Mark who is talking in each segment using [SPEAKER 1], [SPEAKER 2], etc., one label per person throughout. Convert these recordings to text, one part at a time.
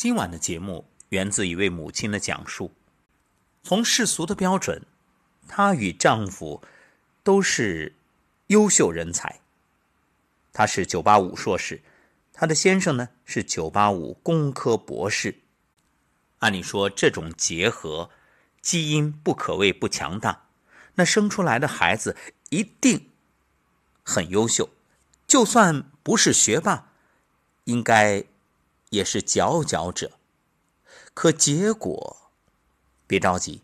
[SPEAKER 1] 今晚的节目源自一位母亲的讲述。从世俗的标准，她与丈夫都是优秀人才。她是985硕士，她的先生呢是985工科博士。按理说，这种结合，基因不可谓不强大，那生出来的孩子一定很优秀，就算不是学霸，应该。也是佼佼者，可结果，别着急，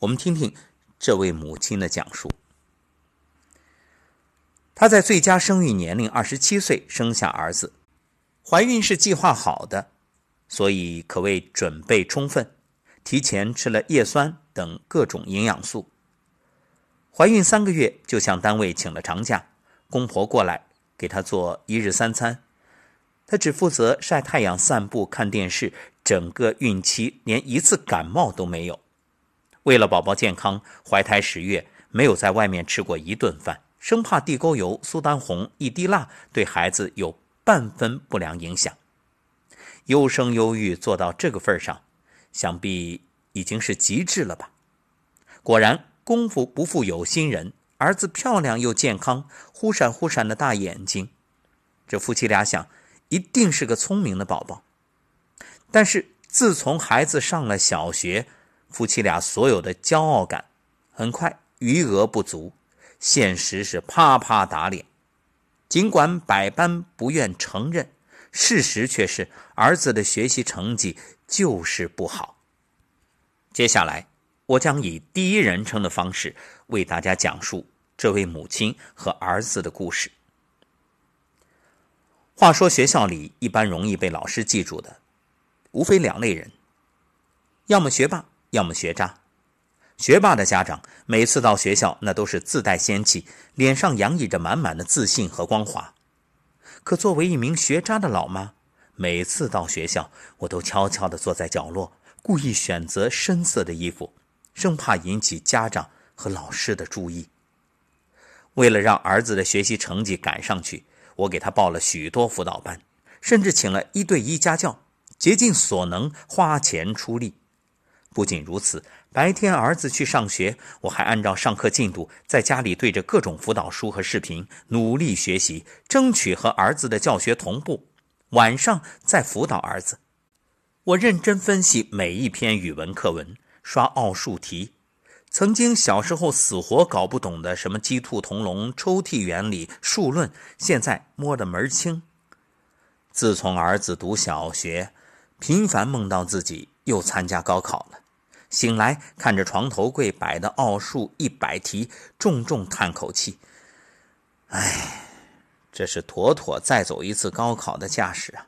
[SPEAKER 1] 我们听听这位母亲的讲述。她在最佳生育年龄二十七岁生下儿子，怀孕是计划好的，所以可谓准备充分，提前吃了叶酸等各种营养素。怀孕三个月就向单位请了长假，公婆过来给她做一日三餐。她只负责晒太阳、散步、看电视，整个孕期连一次感冒都没有。为了宝宝健康，怀胎十月没有在外面吃过一顿饭，生怕地沟油、苏丹红、一滴蜡对孩子有半分不良影响。优生优育做到这个份上，想必已经是极致了吧？果然，功夫不负有心人，儿子漂亮又健康，忽闪忽闪的大眼睛。这夫妻俩想。一定是个聪明的宝宝，但是自从孩子上了小学，夫妻俩所有的骄傲感很快余额不足，现实是啪啪打脸。尽管百般不愿承认，事实却是儿子的学习成绩就是不好。接下来，我将以第一人称的方式为大家讲述这位母亲和儿子的故事。话说学校里一般容易被老师记住的，无非两类人：要么学霸，要么学渣。学霸的家长每次到学校，那都是自带仙气，脸上洋溢着满满的自信和光华。可作为一名学渣的老妈，每次到学校，我都悄悄地坐在角落，故意选择深色的衣服，生怕引起家长和老师的注意。为了让儿子的学习成绩赶上去。我给他报了许多辅导班，甚至请了一对一家教，竭尽所能花钱出力。不仅如此，白天儿子去上学，我还按照上课进度，在家里对着各种辅导书和视频努力学习，争取和儿子的教学同步。晚上再辅导儿子。我认真分析每一篇语文课文，刷奥数题。曾经小时候死活搞不懂的什么鸡兔同笼、抽屉原理、数论，现在摸得门儿清。自从儿子读小学，频繁梦到自己又参加高考了，醒来看着床头柜摆的奥数一百题，重重叹口气：“哎，这是妥妥再走一次高考的架势啊！”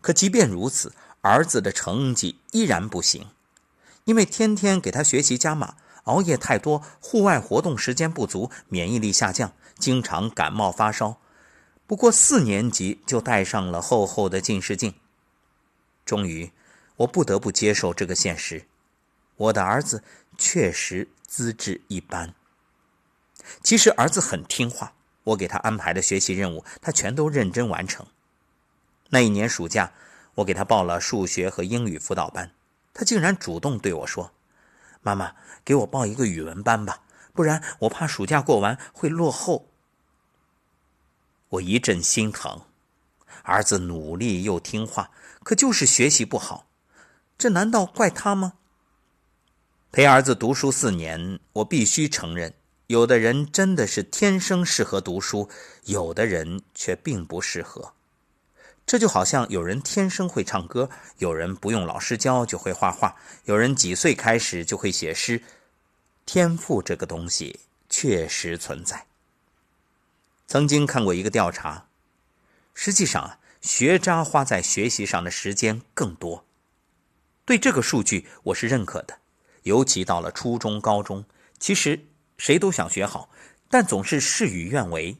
[SPEAKER 1] 可即便如此，儿子的成绩依然不行。因为天天给他学习加码，熬夜太多，户外活动时间不足，免疫力下降，经常感冒发烧。不过四年级就戴上了厚厚的近视镜。终于，我不得不接受这个现实：我的儿子确实资质一般。其实儿子很听话，我给他安排的学习任务，他全都认真完成。那一年暑假，我给他报了数学和英语辅导班。他竟然主动对我说：“妈妈，给我报一个语文班吧，不然我怕暑假过完会落后。”我一阵心疼，儿子努力又听话，可就是学习不好，这难道怪他吗？陪儿子读书四年，我必须承认，有的人真的是天生适合读书，有的人却并不适合。这就好像有人天生会唱歌，有人不用老师教就会画画，有人几岁开始就会写诗。天赋这个东西确实存在。曾经看过一个调查，实际上啊，学渣花在学习上的时间更多。对这个数据我是认可的，尤其到了初中、高中，其实谁都想学好，但总是事与愿违。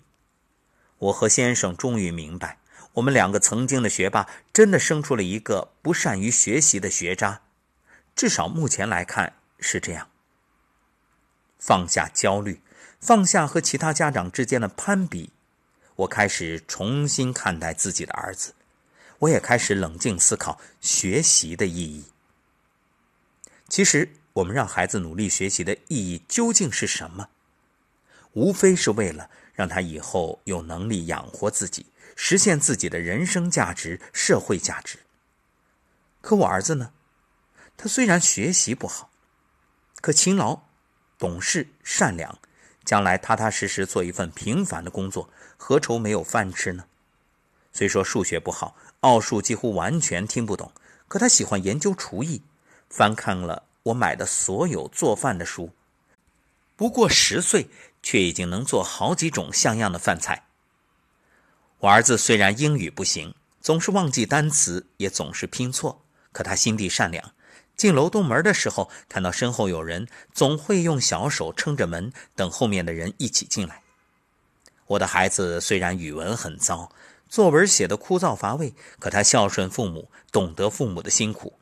[SPEAKER 1] 我和先生终于明白。我们两个曾经的学霸，真的生出了一个不善于学习的学渣，至少目前来看是这样。放下焦虑，放下和其他家长之间的攀比，我开始重新看待自己的儿子。我也开始冷静思考学习的意义。其实，我们让孩子努力学习的意义究竟是什么？无非是为了让他以后有能力养活自己，实现自己的人生价值、社会价值。可我儿子呢？他虽然学习不好，可勤劳、懂事、善良，将来踏踏实实做一份平凡的工作，何愁没有饭吃呢？虽说数学不好，奥数几乎完全听不懂，可他喜欢研究厨艺，翻看了我买的所有做饭的书。不过十岁。却已经能做好几种像样的饭菜。我儿子虽然英语不行，总是忘记单词，也总是拼错，可他心地善良。进楼栋门的时候，看到身后有人，总会用小手撑着门，等后面的人一起进来。我的孩子虽然语文很糟，作文写的枯燥乏味，可他孝顺父母，懂得父母的辛苦。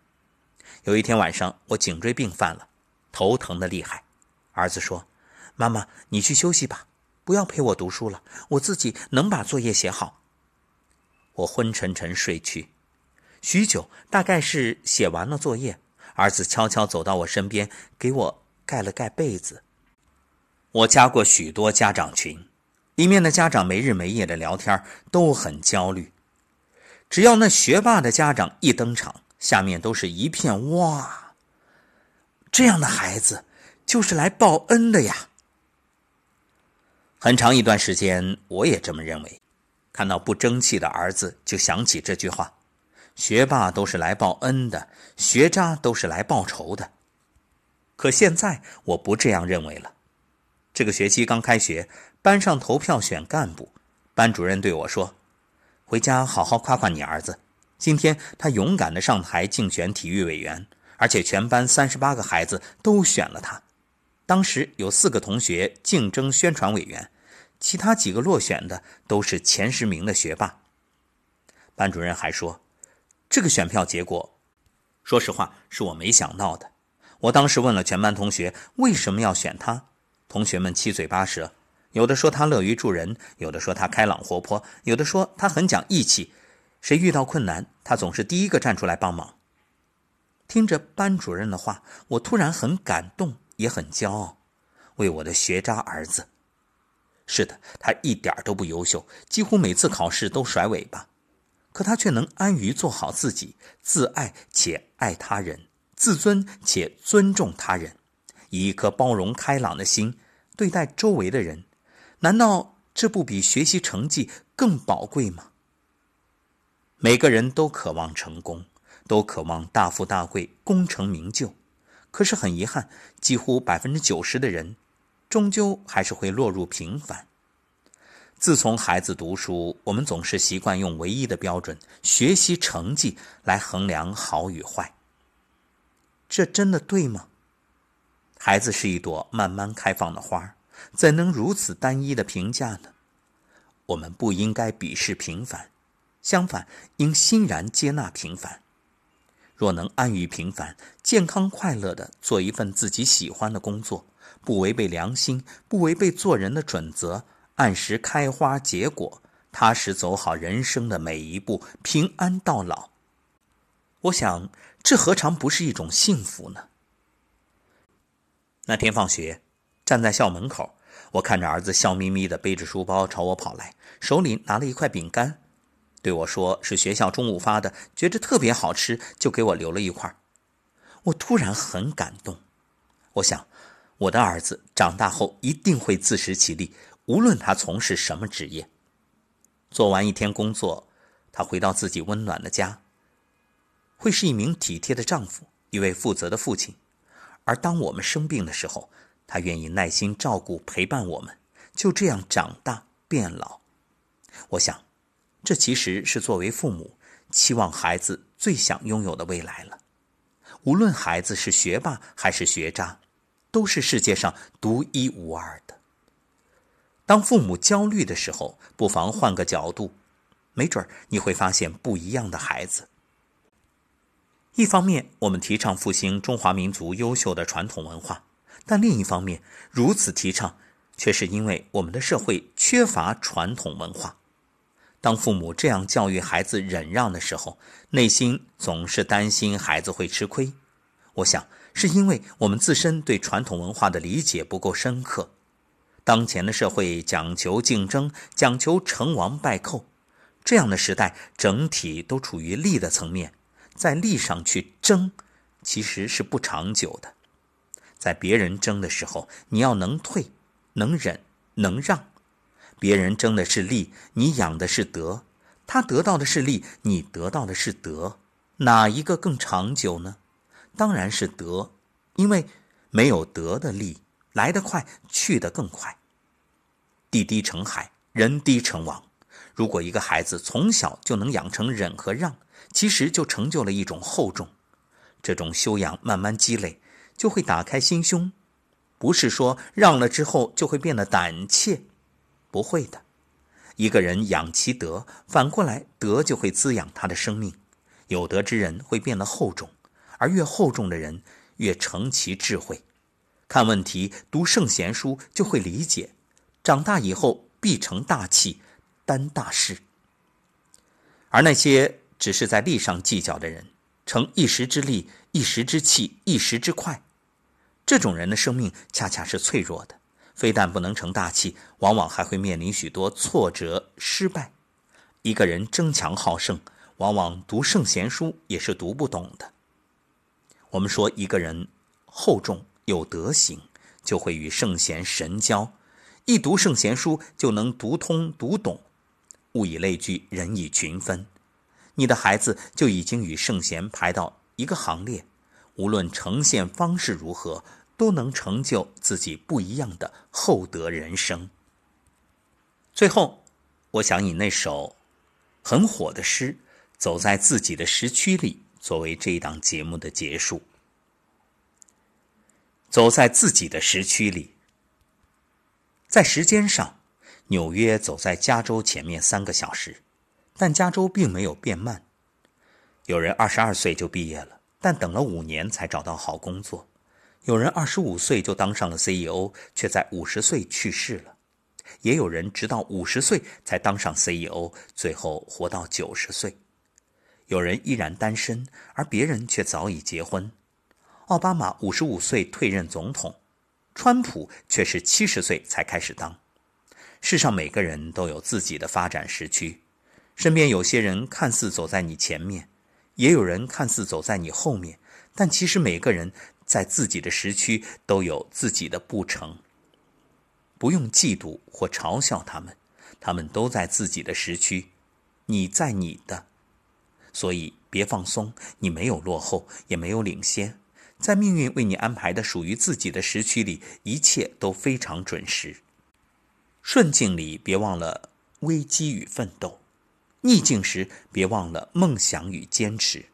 [SPEAKER 1] 有一天晚上，我颈椎病犯了，头疼的厉害。儿子说。妈妈，你去休息吧，不要陪我读书了，我自己能把作业写好。我昏沉沉睡去，许久，大概是写完了作业，儿子悄悄走到我身边，给我盖了盖被子。我加过许多家长群，里面的家长没日没夜的聊天，都很焦虑。只要那学霸的家长一登场，下面都是一片哇，这样的孩子就是来报恩的呀。很长一段时间，我也这么认为。看到不争气的儿子，就想起这句话：“学霸都是来报恩的，学渣都是来报仇的。”可现在我不这样认为了。这个学期刚开学，班上投票选干部，班主任对我说：“回家好好夸夸你儿子，今天他勇敢的上台竞选体育委员，而且全班三十八个孩子都选了他。”当时有四个同学竞争宣传委员，其他几个落选的都是前十名的学霸。班主任还说，这个选票结果，说实话是我没想到的。我当时问了全班同学为什么要选他，同学们七嘴八舌，有的说他乐于助人，有的说他开朗活泼，有的说他很讲义气，谁遇到困难他总是第一个站出来帮忙。听着班主任的话，我突然很感动。也很骄傲，为我的学渣儿子。是的，他一点都不优秀，几乎每次考试都甩尾巴，可他却能安于做好自己，自爱且爱他人，自尊且尊重他人，以一颗包容开朗的心对待周围的人。难道这不比学习成绩更宝贵吗？每个人都渴望成功，都渴望大富大贵、功成名就。可是很遗憾，几乎百分之九十的人，终究还是会落入平凡。自从孩子读书，我们总是习惯用唯一的标准——学习成绩来衡量好与坏。这真的对吗？孩子是一朵慢慢开放的花，怎能如此单一的评价呢？我们不应该鄙视平凡，相反，应欣然接纳平凡。若能安于平凡，健康快乐的做一份自己喜欢的工作，不违背良心，不违背做人的准则，按时开花结果，踏实走好人生的每一步，平安到老。我想，这何尝不是一种幸福呢？那天放学，站在校门口，我看着儿子笑眯眯的背着书包朝我跑来，手里拿了一块饼干。对我说是学校中午发的，觉着特别好吃，就给我留了一块。我突然很感动，我想，我的儿子长大后一定会自食其力，无论他从事什么职业。做完一天工作，他回到自己温暖的家，会是一名体贴的丈夫，一位负责的父亲。而当我们生病的时候，他愿意耐心照顾陪伴我们，就这样长大变老。我想。这其实是作为父母期望孩子最想拥有的未来了。无论孩子是学霸还是学渣，都是世界上独一无二的。当父母焦虑的时候，不妨换个角度，没准你会发现不一样的孩子。一方面，我们提倡复兴中华民族优秀的传统文化，但另一方面，如此提倡，却是因为我们的社会缺乏传统文化。当父母这样教育孩子忍让的时候，内心总是担心孩子会吃亏。我想，是因为我们自身对传统文化的理解不够深刻。当前的社会讲求竞争，讲求成王败寇，这样的时代整体都处于利的层面，在利上去争，其实是不长久的。在别人争的时候，你要能退，能忍，能让。别人争的是利，你养的是德；他得到的是利，你得到的是德，哪一个更长久呢？当然是德，因为没有德的利来得快，去得更快。地低成海，人低成王。如果一个孩子从小就能养成忍和让，其实就成就了一种厚重。这种修养慢慢积累，就会打开心胸，不是说让了之后就会变得胆怯。不会的，一个人养其德，反过来德就会滋养他的生命。有德之人会变得厚重，而越厚重的人越成其智慧。看问题、读圣贤书就会理解，长大以后必成大器，担大事。而那些只是在利上计较的人，成一时之利、一时之气、一时之快，这种人的生命恰恰是脆弱的。非但不能成大器，往往还会面临许多挫折、失败。一个人争强好胜，往往读圣贤书也是读不懂的。我们说，一个人厚重有德行，就会与圣贤神交，一读圣贤书就能读通读懂。物以类聚，人以群分，你的孩子就已经与圣贤排到一个行列，无论呈现方式如何。都能成就自己不一样的厚德人生。最后，我想以那首很火的诗《走在自己的时区里》作为这一档节目的结束。走在自己的时区里，在时间上，纽约走在加州前面三个小时，但加州并没有变慢。有人二十二岁就毕业了，但等了五年才找到好工作。有人二十五岁就当上了 CEO，却在五十岁去世了；也有人直到五十岁才当上 CEO，最后活到九十岁。有人依然单身，而别人却早已结婚。奥巴马五十五岁退任总统，川普却是七十岁才开始当。世上每个人都有自己的发展时区，身边有些人看似走在你前面，也有人看似走在你后面，但其实每个人。在自己的时区都有自己的不成，不用嫉妒或嘲笑他们，他们都在自己的时区，你在你的，所以别放松，你没有落后，也没有领先，在命运为你安排的属于自己的时区里，一切都非常准时。顺境里别忘了危机与奋斗，逆境时别忘了梦想与坚持，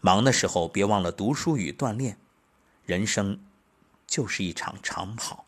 [SPEAKER 1] 忙的时候别忘了读书与锻炼。人生就是一场长跑。